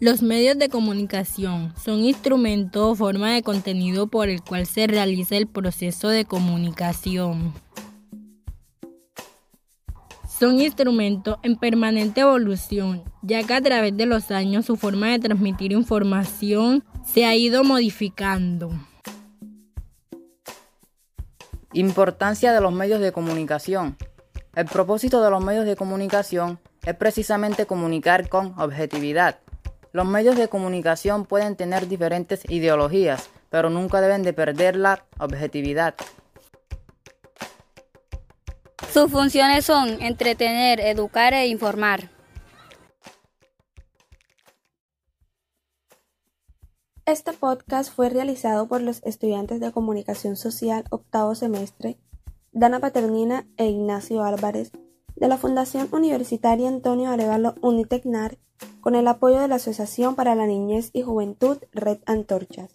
Los medios de comunicación son instrumentos o forma de contenido por el cual se realiza el proceso de comunicación. Son instrumentos en permanente evolución, ya que a través de los años su forma de transmitir información se ha ido modificando. Importancia de los medios de comunicación. El propósito de los medios de comunicación es precisamente comunicar con objetividad los medios de comunicación pueden tener diferentes ideologías, pero nunca deben de perder la objetividad. Sus funciones son entretener, educar e informar. Este podcast fue realizado por los estudiantes de Comunicación Social octavo semestre, Dana Paternina e Ignacio Álvarez, de la Fundación Universitaria Antonio Arevalo Unitecnar con el apoyo de la Asociación para la Niñez y Juventud Red Antorchas.